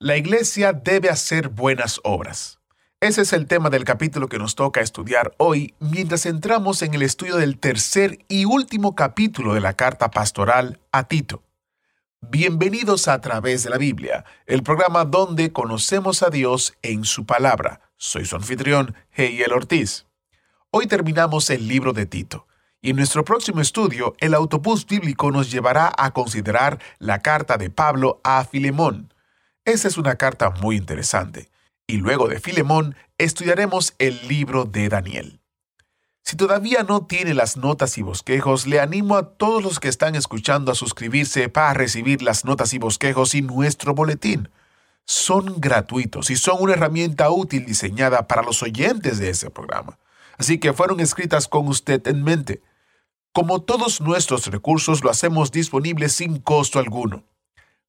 La iglesia debe hacer buenas obras. Ese es el tema del capítulo que nos toca estudiar hoy mientras entramos en el estudio del tercer y último capítulo de la carta pastoral a Tito. Bienvenidos a través de la Biblia, el programa donde conocemos a Dios en su palabra. Soy su anfitrión, Heiel Ortiz. Hoy terminamos el libro de Tito. Y en nuestro próximo estudio, el autobús bíblico nos llevará a considerar la carta de Pablo a Filemón. Esa es una carta muy interesante y luego de Filemón estudiaremos el libro de Daniel. Si todavía no tiene las notas y bosquejos, le animo a todos los que están escuchando a suscribirse para recibir las notas y bosquejos y nuestro boletín. Son gratuitos y son una herramienta útil diseñada para los oyentes de ese programa. Así que fueron escritas con usted en mente. Como todos nuestros recursos lo hacemos disponible sin costo alguno.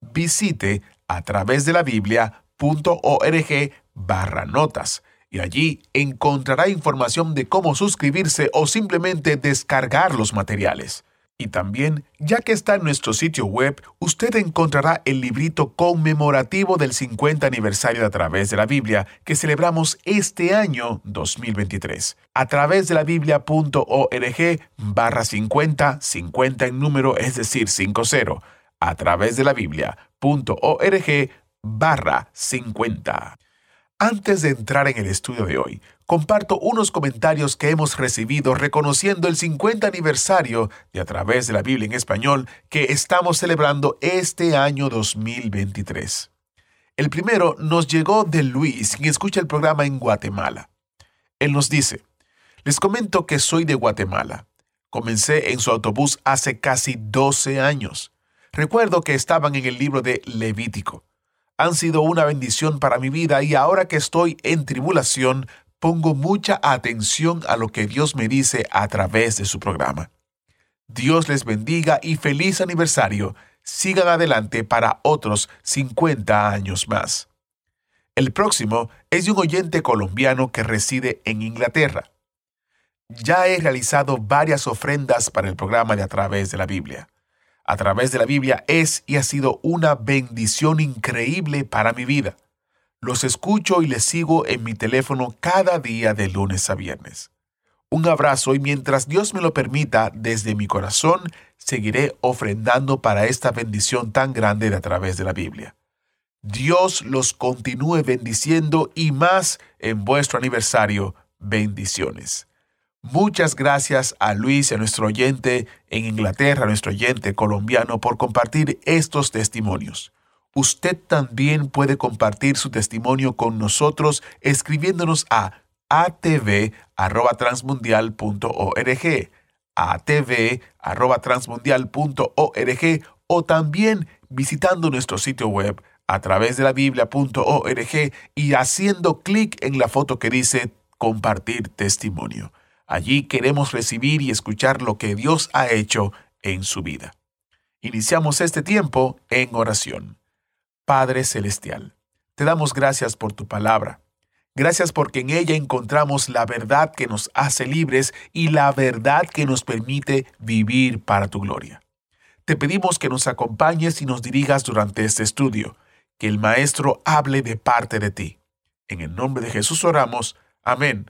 Visite a través de la Biblia.org barra notas y allí encontrará información de cómo suscribirse o simplemente descargar los materiales. Y también, ya que está en nuestro sitio web, usted encontrará el librito conmemorativo del 50 aniversario de A través de la Biblia que celebramos este año 2023. A través de la biblia.org barra 50, 50 en número, es decir, 50. A través de la biblia.org barra 50. Antes de entrar en el estudio de hoy, comparto unos comentarios que hemos recibido reconociendo el 50 aniversario de A través de la Biblia en español que estamos celebrando este año 2023. El primero nos llegó de Luis, quien escucha el programa en Guatemala. Él nos dice, les comento que soy de Guatemala. Comencé en su autobús hace casi 12 años. Recuerdo que estaban en el libro de Levítico han sido una bendición para mi vida y ahora que estoy en tribulación, pongo mucha atención a lo que Dios me dice a través de su programa. Dios les bendiga y feliz aniversario. Sigan adelante para otros 50 años más. El próximo es de un oyente colombiano que reside en Inglaterra. Ya he realizado varias ofrendas para el programa de A través de la Biblia a través de la Biblia es y ha sido una bendición increíble para mi vida. Los escucho y les sigo en mi teléfono cada día de lunes a viernes. Un abrazo y mientras Dios me lo permita, desde mi corazón seguiré ofrendando para esta bendición tan grande de a través de la Biblia. Dios los continúe bendiciendo y más en vuestro aniversario. Bendiciones. Muchas gracias a Luis, a nuestro oyente en Inglaterra, a nuestro oyente colombiano, por compartir estos testimonios. Usted también puede compartir su testimonio con nosotros escribiéndonos a atv.transmundial.org, atv.transmundial.org o también visitando nuestro sitio web a través de la biblia.org y haciendo clic en la foto que dice compartir testimonio. Allí queremos recibir y escuchar lo que Dios ha hecho en su vida. Iniciamos este tiempo en oración. Padre Celestial, te damos gracias por tu palabra. Gracias porque en ella encontramos la verdad que nos hace libres y la verdad que nos permite vivir para tu gloria. Te pedimos que nos acompañes y nos dirigas durante este estudio, que el Maestro hable de parte de ti. En el nombre de Jesús oramos. Amén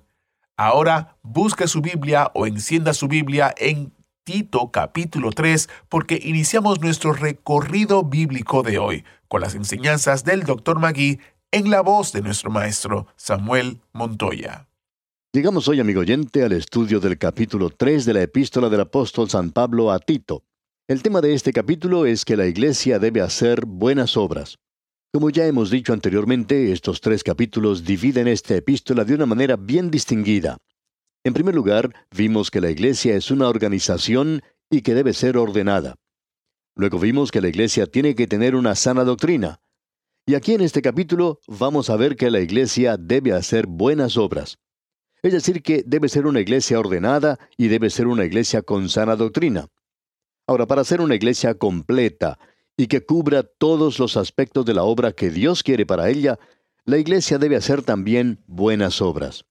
Ahora busque su Biblia o encienda su Biblia en Tito capítulo 3 porque iniciamos nuestro recorrido bíblico de hoy con las enseñanzas del Dr. Magui en la voz de nuestro maestro Samuel Montoya. Llegamos hoy, amigo oyente, al estudio del capítulo 3 de la epístola del apóstol San Pablo a Tito. El tema de este capítulo es que la iglesia debe hacer buenas obras. Como ya hemos dicho anteriormente, estos tres capítulos dividen esta epístola de una manera bien distinguida. En primer lugar, vimos que la iglesia es una organización y que debe ser ordenada. Luego vimos que la iglesia tiene que tener una sana doctrina. Y aquí en este capítulo vamos a ver que la iglesia debe hacer buenas obras. Es decir, que debe ser una iglesia ordenada y debe ser una iglesia con sana doctrina. Ahora, para ser una iglesia completa y que cubra todos los aspectos de la obra que Dios quiere para ella, la iglesia debe hacer también buenas obras.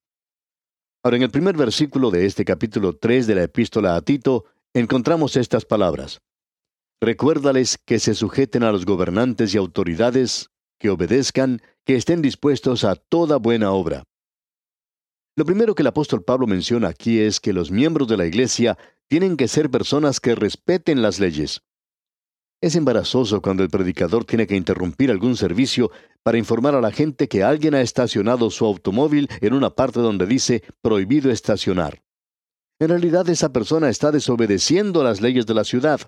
Ahora, en el primer versículo de este capítulo 3 de la epístola a Tito, encontramos estas palabras. Recuérdales que se sujeten a los gobernantes y autoridades, que obedezcan, que estén dispuestos a toda buena obra. Lo primero que el apóstol Pablo menciona aquí es que los miembros de la iglesia tienen que ser personas que respeten las leyes. Es embarazoso cuando el predicador tiene que interrumpir algún servicio para informar a la gente que alguien ha estacionado su automóvil en una parte donde dice prohibido estacionar. En realidad esa persona está desobedeciendo las leyes de la ciudad.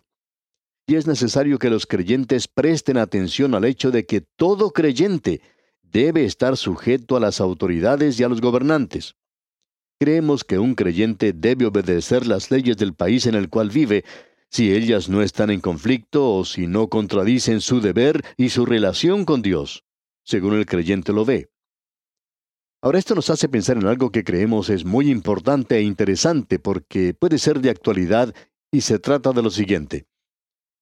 Y es necesario que los creyentes presten atención al hecho de que todo creyente debe estar sujeto a las autoridades y a los gobernantes. Creemos que un creyente debe obedecer las leyes del país en el cual vive, si ellas no están en conflicto o si no contradicen su deber y su relación con Dios, según el creyente lo ve. Ahora esto nos hace pensar en algo que creemos es muy importante e interesante porque puede ser de actualidad y se trata de lo siguiente.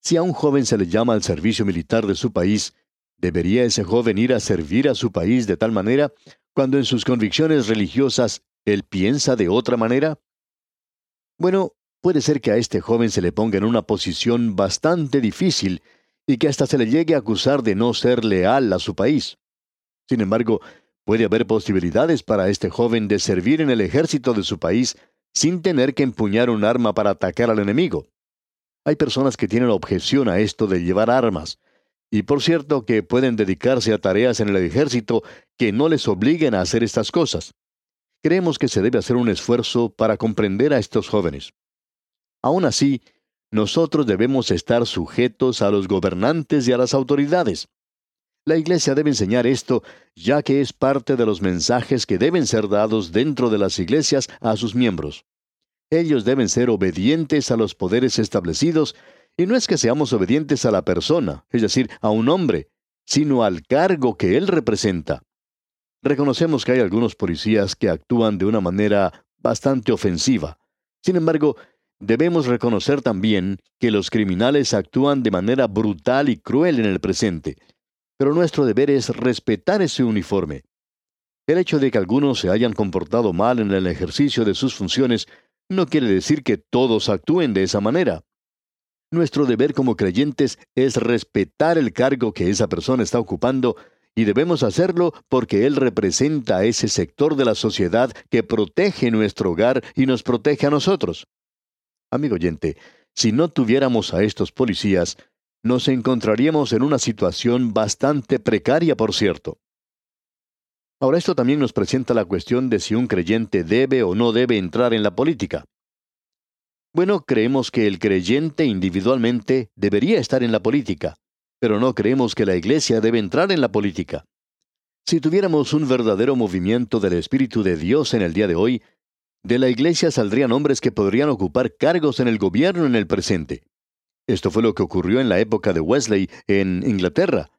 Si a un joven se le llama al servicio militar de su país, ¿debería ese joven ir a servir a su país de tal manera cuando en sus convicciones religiosas ¿Él piensa de otra manera? Bueno, puede ser que a este joven se le ponga en una posición bastante difícil y que hasta se le llegue a acusar de no ser leal a su país. Sin embargo, puede haber posibilidades para este joven de servir en el ejército de su país sin tener que empuñar un arma para atacar al enemigo. Hay personas que tienen objeción a esto de llevar armas, y por cierto que pueden dedicarse a tareas en el ejército que no les obliguen a hacer estas cosas. Creemos que se debe hacer un esfuerzo para comprender a estos jóvenes. Aún así, nosotros debemos estar sujetos a los gobernantes y a las autoridades. La Iglesia debe enseñar esto, ya que es parte de los mensajes que deben ser dados dentro de las iglesias a sus miembros. Ellos deben ser obedientes a los poderes establecidos, y no es que seamos obedientes a la persona, es decir, a un hombre, sino al cargo que él representa. Reconocemos que hay algunos policías que actúan de una manera bastante ofensiva. Sin embargo, debemos reconocer también que los criminales actúan de manera brutal y cruel en el presente. Pero nuestro deber es respetar ese uniforme. El hecho de que algunos se hayan comportado mal en el ejercicio de sus funciones no quiere decir que todos actúen de esa manera. Nuestro deber como creyentes es respetar el cargo que esa persona está ocupando y debemos hacerlo porque Él representa a ese sector de la sociedad que protege nuestro hogar y nos protege a nosotros. Amigo oyente, si no tuviéramos a estos policías, nos encontraríamos en una situación bastante precaria, por cierto. Ahora esto también nos presenta la cuestión de si un creyente debe o no debe entrar en la política. Bueno, creemos que el creyente individualmente debería estar en la política, pero no creemos que la Iglesia debe entrar en la política. Si tuviéramos un verdadero movimiento del Espíritu de Dios en el día de hoy, de la Iglesia saldrían hombres que podrían ocupar cargos en el gobierno en el presente. Esto fue lo que ocurrió en la época de Wesley en Inglaterra.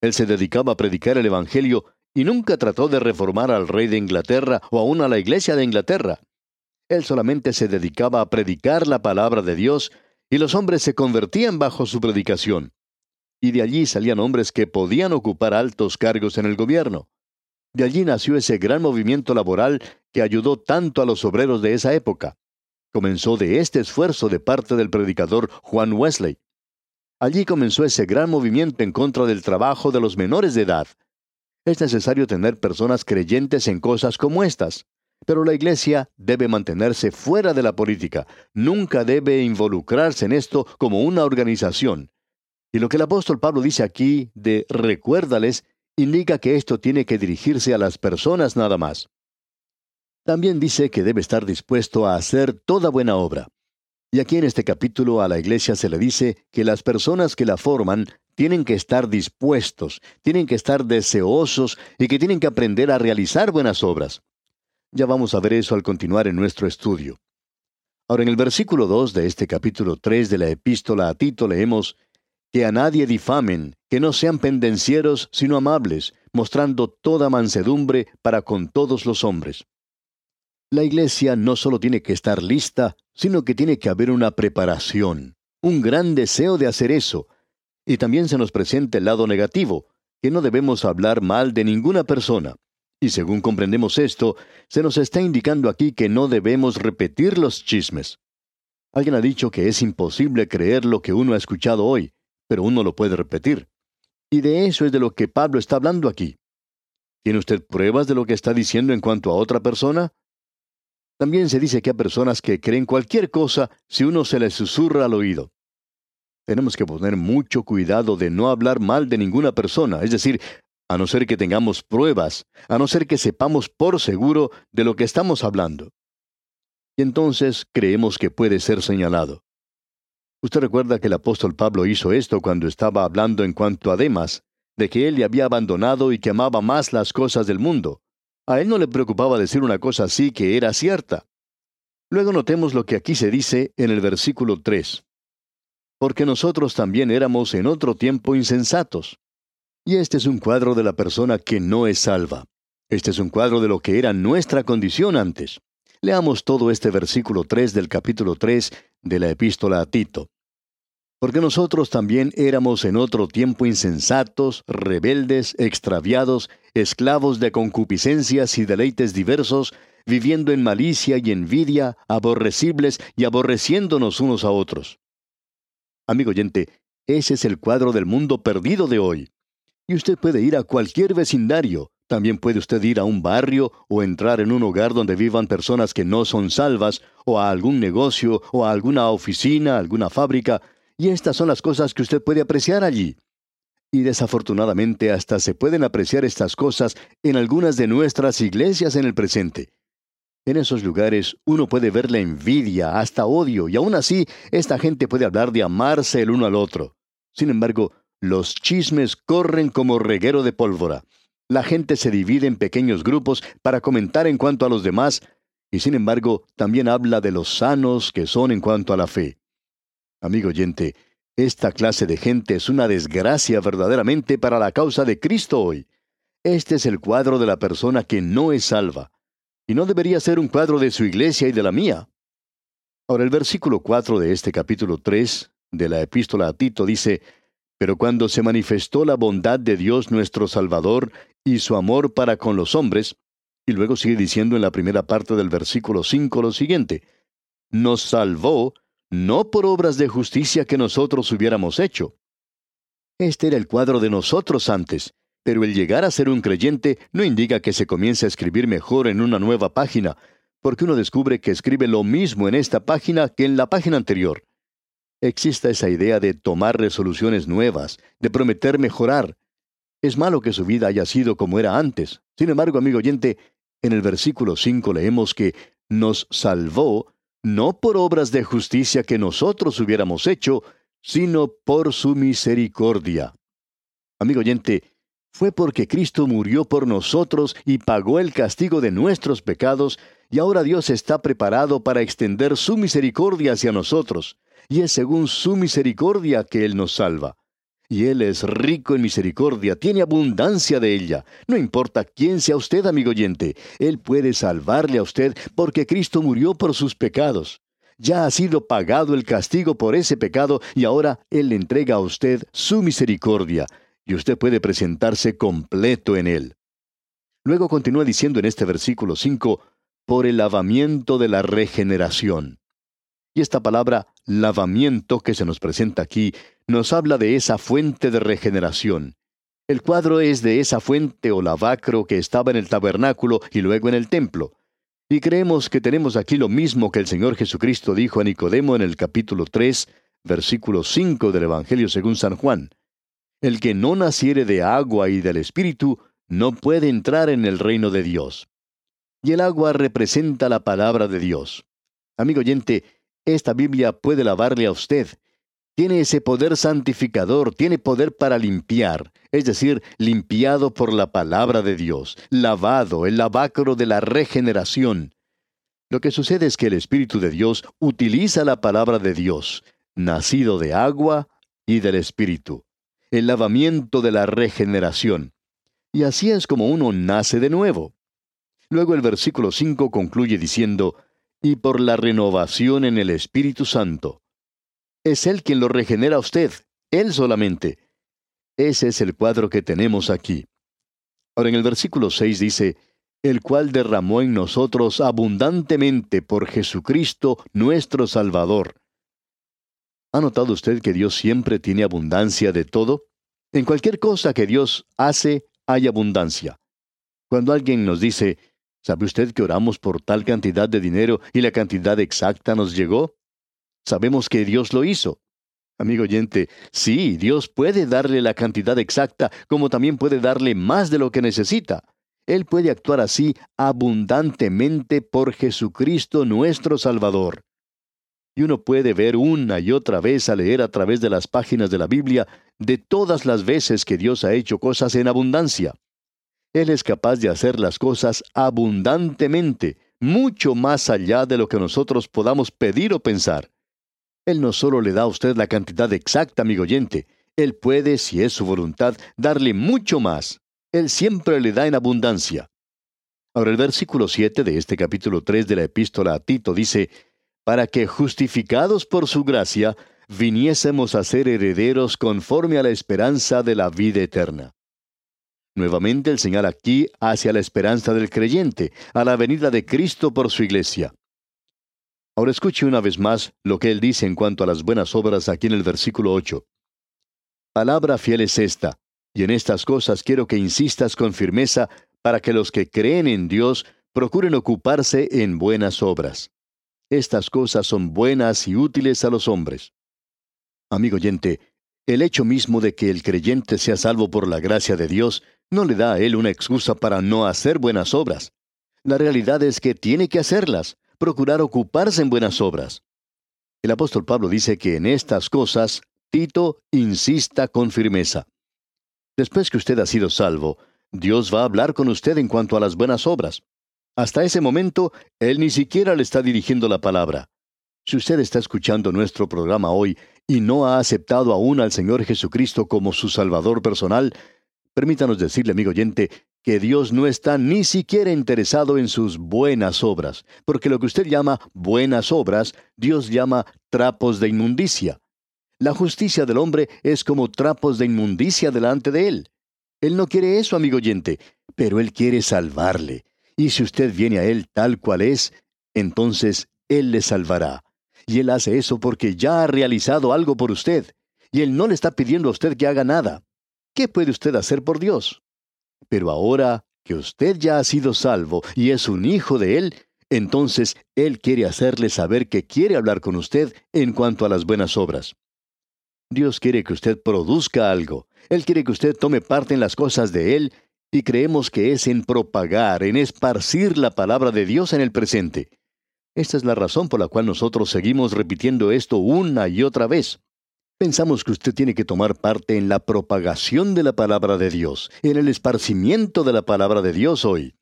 Él se dedicaba a predicar el Evangelio y nunca trató de reformar al rey de Inglaterra o aún a la Iglesia de Inglaterra. Él solamente se dedicaba a predicar la palabra de Dios y los hombres se convertían bajo su predicación y de allí salían hombres que podían ocupar altos cargos en el gobierno. De allí nació ese gran movimiento laboral que ayudó tanto a los obreros de esa época. Comenzó de este esfuerzo de parte del predicador Juan Wesley. Allí comenzó ese gran movimiento en contra del trabajo de los menores de edad. Es necesario tener personas creyentes en cosas como estas. Pero la Iglesia debe mantenerse fuera de la política, nunca debe involucrarse en esto como una organización. Y lo que el apóstol Pablo dice aquí de recuérdales indica que esto tiene que dirigirse a las personas nada más. También dice que debe estar dispuesto a hacer toda buena obra. Y aquí en este capítulo a la iglesia se le dice que las personas que la forman tienen que estar dispuestos, tienen que estar deseosos y que tienen que aprender a realizar buenas obras. Ya vamos a ver eso al continuar en nuestro estudio. Ahora en el versículo 2 de este capítulo 3 de la epístola a Tito leemos, que a nadie difamen, que no sean pendencieros, sino amables, mostrando toda mansedumbre para con todos los hombres. La iglesia no solo tiene que estar lista, sino que tiene que haber una preparación, un gran deseo de hacer eso. Y también se nos presenta el lado negativo, que no debemos hablar mal de ninguna persona. Y según comprendemos esto, se nos está indicando aquí que no debemos repetir los chismes. Alguien ha dicho que es imposible creer lo que uno ha escuchado hoy, pero uno lo puede repetir. Y de eso es de lo que Pablo está hablando aquí. ¿Tiene usted pruebas de lo que está diciendo en cuanto a otra persona? También se dice que hay personas que creen cualquier cosa si uno se les susurra al oído. Tenemos que poner mucho cuidado de no hablar mal de ninguna persona, es decir, a no ser que tengamos pruebas, a no ser que sepamos por seguro de lo que estamos hablando. Y entonces creemos que puede ser señalado. Usted recuerda que el apóstol Pablo hizo esto cuando estaba hablando en cuanto a Demas, de que él le había abandonado y que amaba más las cosas del mundo. A él no le preocupaba decir una cosa así que era cierta. Luego notemos lo que aquí se dice en el versículo 3. Porque nosotros también éramos en otro tiempo insensatos. Y este es un cuadro de la persona que no es salva. Este es un cuadro de lo que era nuestra condición antes. Leamos todo este versículo 3 del capítulo 3 de la epístola a Tito. Porque nosotros también éramos en otro tiempo insensatos, rebeldes, extraviados, esclavos de concupiscencias y deleites diversos, viviendo en malicia y envidia, aborrecibles y aborreciéndonos unos a otros. Amigo oyente, ese es el cuadro del mundo perdido de hoy. Y usted puede ir a cualquier vecindario, también puede usted ir a un barrio o entrar en un hogar donde vivan personas que no son salvas, o a algún negocio, o a alguna oficina, alguna fábrica, y estas son las cosas que usted puede apreciar allí. Y desafortunadamente hasta se pueden apreciar estas cosas en algunas de nuestras iglesias en el presente. En esos lugares uno puede ver la envidia, hasta odio, y aún así esta gente puede hablar de amarse el uno al otro. Sin embargo, los chismes corren como reguero de pólvora. La gente se divide en pequeños grupos para comentar en cuanto a los demás, y sin embargo también habla de los sanos que son en cuanto a la fe. Amigo oyente, esta clase de gente es una desgracia verdaderamente para la causa de Cristo hoy. Este es el cuadro de la persona que no es salva. Y no debería ser un cuadro de su iglesia y de la mía. Ahora el versículo 4 de este capítulo 3 de la epístola a Tito dice, Pero cuando se manifestó la bondad de Dios nuestro Salvador y su amor para con los hombres, y luego sigue diciendo en la primera parte del versículo 5 lo siguiente, nos salvó no por obras de justicia que nosotros hubiéramos hecho. Este era el cuadro de nosotros antes, pero el llegar a ser un creyente no indica que se comience a escribir mejor en una nueva página, porque uno descubre que escribe lo mismo en esta página que en la página anterior. Existe esa idea de tomar resoluciones nuevas, de prometer mejorar. Es malo que su vida haya sido como era antes. Sin embargo, amigo oyente, en el versículo 5 leemos que nos salvó no por obras de justicia que nosotros hubiéramos hecho, sino por su misericordia. Amigo oyente, fue porque Cristo murió por nosotros y pagó el castigo de nuestros pecados, y ahora Dios está preparado para extender su misericordia hacia nosotros, y es según su misericordia que Él nos salva. Y Él es rico en misericordia, tiene abundancia de ella. No importa quién sea usted, amigo oyente, Él puede salvarle a usted porque Cristo murió por sus pecados. Ya ha sido pagado el castigo por ese pecado y ahora Él le entrega a usted su misericordia, y usted puede presentarse completo en Él. Luego continúa diciendo en este versículo 5, por el lavamiento de la regeneración. Y esta palabra lavamiento que se nos presenta aquí nos habla de esa fuente de regeneración. El cuadro es de esa fuente o lavacro que estaba en el tabernáculo y luego en el templo. Y creemos que tenemos aquí lo mismo que el Señor Jesucristo dijo a Nicodemo en el capítulo 3, versículo 5 del Evangelio según San Juan. El que no naciere de agua y del Espíritu no puede entrar en el reino de Dios. Y el agua representa la palabra de Dios. Amigo oyente, esta Biblia puede lavarle a usted. Tiene ese poder santificador, tiene poder para limpiar, es decir, limpiado por la palabra de Dios, lavado, el lavacro de la regeneración. Lo que sucede es que el Espíritu de Dios utiliza la palabra de Dios, nacido de agua y del Espíritu. el lavamiento de la regeneración. Y así es como uno nace de nuevo. Luego el versículo 5 concluye diciendo, y por la renovación en el Espíritu Santo. Es Él quien lo regenera a usted, Él solamente. Ese es el cuadro que tenemos aquí. Ahora en el versículo 6 dice, el cual derramó en nosotros abundantemente por Jesucristo nuestro Salvador. ¿Ha notado usted que Dios siempre tiene abundancia de todo? En cualquier cosa que Dios hace, hay abundancia. Cuando alguien nos dice, ¿sabe usted que oramos por tal cantidad de dinero y la cantidad exacta nos llegó? Sabemos que Dios lo hizo. Amigo oyente, sí, Dios puede darle la cantidad exacta, como también puede darle más de lo que necesita. Él puede actuar así abundantemente por Jesucristo nuestro Salvador. Y uno puede ver una y otra vez a leer a través de las páginas de la Biblia de todas las veces que Dios ha hecho cosas en abundancia. Él es capaz de hacer las cosas abundantemente, mucho más allá de lo que nosotros podamos pedir o pensar. Él no solo le da a usted la cantidad exacta, amigo oyente, Él puede, si es su voluntad, darle mucho más. Él siempre le da en abundancia. Ahora el versículo 7 de este capítulo 3 de la epístola a Tito dice, para que justificados por su gracia, viniésemos a ser herederos conforme a la esperanza de la vida eterna. Nuevamente el señal aquí hacia la esperanza del creyente, a la venida de Cristo por su iglesia. Ahora escuche una vez más lo que él dice en cuanto a las buenas obras aquí en el versículo 8. Palabra fiel es esta, y en estas cosas quiero que insistas con firmeza para que los que creen en Dios procuren ocuparse en buenas obras. Estas cosas son buenas y útiles a los hombres. Amigo oyente, el hecho mismo de que el creyente sea salvo por la gracia de Dios no le da a él una excusa para no hacer buenas obras. La realidad es que tiene que hacerlas, procurar ocuparse en buenas obras. El apóstol Pablo dice que en estas cosas Tito insista con firmeza. Después que usted ha sido salvo, Dios va a hablar con usted en cuanto a las buenas obras. Hasta ese momento, Él ni siquiera le está dirigiendo la palabra. Si usted está escuchando nuestro programa hoy y no ha aceptado aún al Señor Jesucristo como su Salvador personal, permítanos decirle, amigo oyente, que Dios no está ni siquiera interesado en sus buenas obras, porque lo que usted llama buenas obras, Dios llama trapos de inmundicia. La justicia del hombre es como trapos de inmundicia delante de Él. Él no quiere eso, amigo oyente, pero Él quiere salvarle. Y si usted viene a Él tal cual es, entonces Él le salvará. Y Él hace eso porque ya ha realizado algo por usted. Y Él no le está pidiendo a usted que haga nada. ¿Qué puede usted hacer por Dios? Pero ahora que usted ya ha sido salvo y es un hijo de Él, entonces Él quiere hacerle saber que quiere hablar con usted en cuanto a las buenas obras. Dios quiere que usted produzca algo. Él quiere que usted tome parte en las cosas de Él y creemos que es en propagar, en esparcir la palabra de Dios en el presente. Esta es la razón por la cual nosotros seguimos repitiendo esto una y otra vez. Pensamos que usted tiene que tomar parte en la propagación de la palabra de Dios, en el esparcimiento de la palabra de Dios hoy.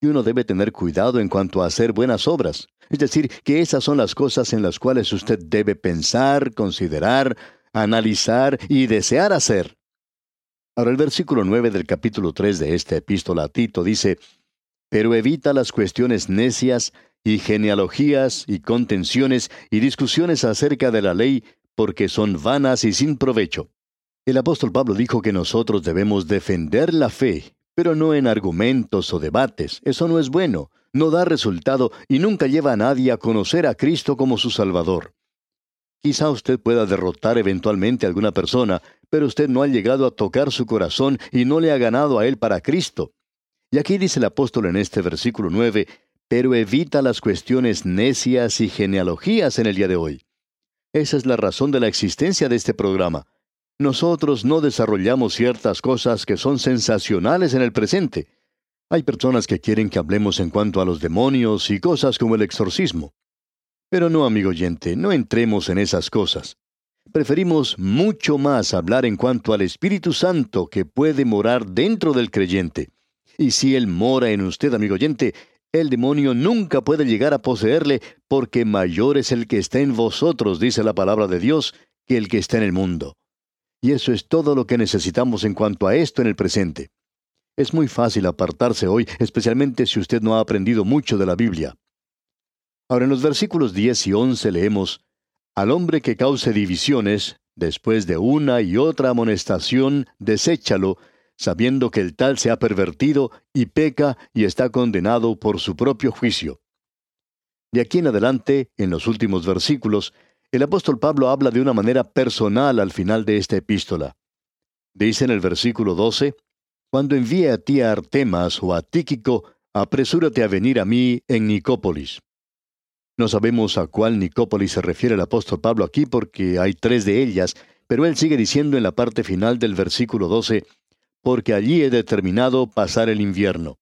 Y uno debe tener cuidado en cuanto a hacer buenas obras. Es decir, que esas son las cosas en las cuales usted debe pensar, considerar, analizar y desear hacer. Ahora el versículo 9 del capítulo 3 de esta epístola a Tito dice, Pero evita las cuestiones necias y genealogías y contenciones y discusiones acerca de la ley porque son vanas y sin provecho. El apóstol Pablo dijo que nosotros debemos defender la fe, pero no en argumentos o debates. Eso no es bueno, no da resultado y nunca lleva a nadie a conocer a Cristo como su Salvador. Quizá usted pueda derrotar eventualmente a alguna persona, pero usted no ha llegado a tocar su corazón y no le ha ganado a él para Cristo. Y aquí dice el apóstol en este versículo 9, pero evita las cuestiones necias y genealogías en el día de hoy. Esa es la razón de la existencia de este programa. Nosotros no desarrollamos ciertas cosas que son sensacionales en el presente. Hay personas que quieren que hablemos en cuanto a los demonios y cosas como el exorcismo. Pero no, amigo oyente, no entremos en esas cosas. Preferimos mucho más hablar en cuanto al Espíritu Santo que puede morar dentro del creyente. Y si Él mora en usted, amigo oyente, el demonio nunca puede llegar a poseerle, porque mayor es el que está en vosotros, dice la palabra de Dios, que el que está en el mundo. Y eso es todo lo que necesitamos en cuanto a esto en el presente. Es muy fácil apartarse hoy, especialmente si usted no ha aprendido mucho de la Biblia. Ahora en los versículos 10 y 11 leemos, Al hombre que cause divisiones, después de una y otra amonestación, deséchalo, sabiendo que el tal se ha pervertido y peca y está condenado por su propio juicio. De aquí en adelante, en los últimos versículos, el apóstol Pablo habla de una manera personal al final de esta epístola. Dice en el versículo 12, Cuando envíe a ti a Artemas o a Tíquico, apresúrate a venir a mí en Nicópolis. No sabemos a cuál Nicópolis se refiere el apóstol Pablo aquí porque hay tres de ellas, pero él sigue diciendo en la parte final del versículo 12, porque allí he determinado pasar el invierno.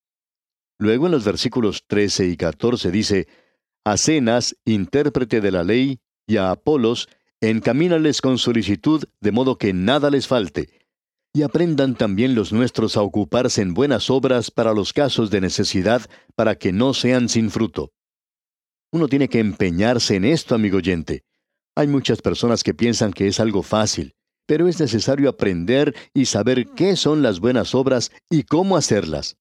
Luego en los versículos 13 y 14 dice, a Cenas, intérprete de la ley, y a Apolos, encamínales con solicitud, de modo que nada les falte. Y aprendan también los nuestros a ocuparse en buenas obras para los casos de necesidad, para que no sean sin fruto. Uno tiene que empeñarse en esto, amigo oyente. Hay muchas personas que piensan que es algo fácil, pero es necesario aprender y saber qué son las buenas obras y cómo hacerlas.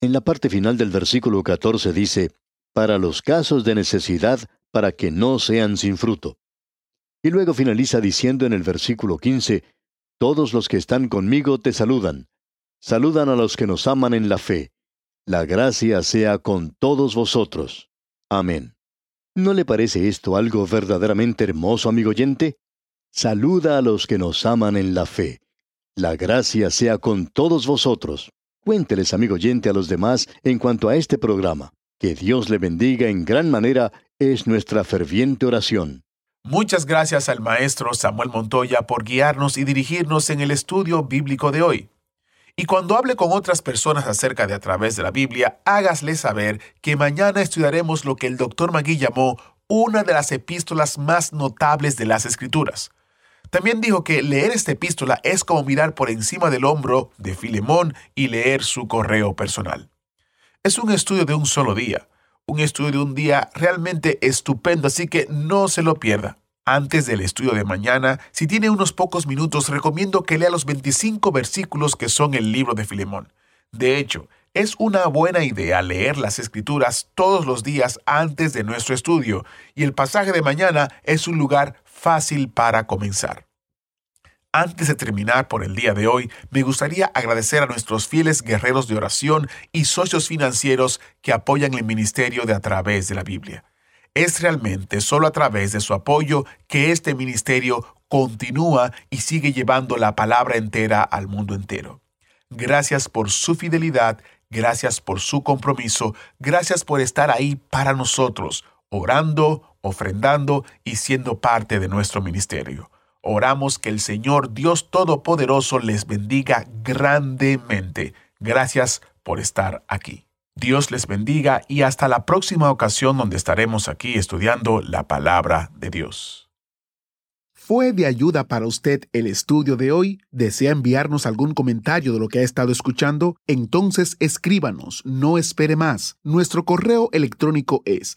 En la parte final del versículo 14 dice, para los casos de necesidad, para que no sean sin fruto. Y luego finaliza diciendo en el versículo 15, Todos los que están conmigo te saludan. Saludan a los que nos aman en la fe. La gracia sea con todos vosotros. Amén. ¿No le parece esto algo verdaderamente hermoso, amigo oyente? Saluda a los que nos aman en la fe. La gracia sea con todos vosotros. Cuénteles, amigo oyente, a los demás en cuanto a este programa. Que Dios le bendiga en gran manera es nuestra ferviente oración. Muchas gracias al maestro Samuel Montoya por guiarnos y dirigirnos en el estudio bíblico de hoy. Y cuando hable con otras personas acerca de a través de la Biblia, hágasle saber que mañana estudiaremos lo que el doctor Magui llamó una de las epístolas más notables de las Escrituras. También dijo que leer esta epístola es como mirar por encima del hombro de Filemón y leer su correo personal. Es un estudio de un solo día, un estudio de un día realmente estupendo, así que no se lo pierda. Antes del estudio de mañana, si tiene unos pocos minutos, recomiendo que lea los 25 versículos que son el libro de Filemón. De hecho, es una buena idea leer las escrituras todos los días antes de nuestro estudio, y el pasaje de mañana es un lugar fácil para comenzar. Antes de terminar por el día de hoy, me gustaría agradecer a nuestros fieles guerreros de oración y socios financieros que apoyan el ministerio de a través de la Biblia. Es realmente solo a través de su apoyo que este ministerio continúa y sigue llevando la palabra entera al mundo entero. Gracias por su fidelidad, gracias por su compromiso, gracias por estar ahí para nosotros, orando, ofrendando y siendo parte de nuestro ministerio. Oramos que el Señor Dios Todopoderoso les bendiga grandemente. Gracias por estar aquí. Dios les bendiga y hasta la próxima ocasión donde estaremos aquí estudiando la palabra de Dios. ¿Fue de ayuda para usted el estudio de hoy? ¿Desea enviarnos algún comentario de lo que ha estado escuchando? Entonces escríbanos, no espere más. Nuestro correo electrónico es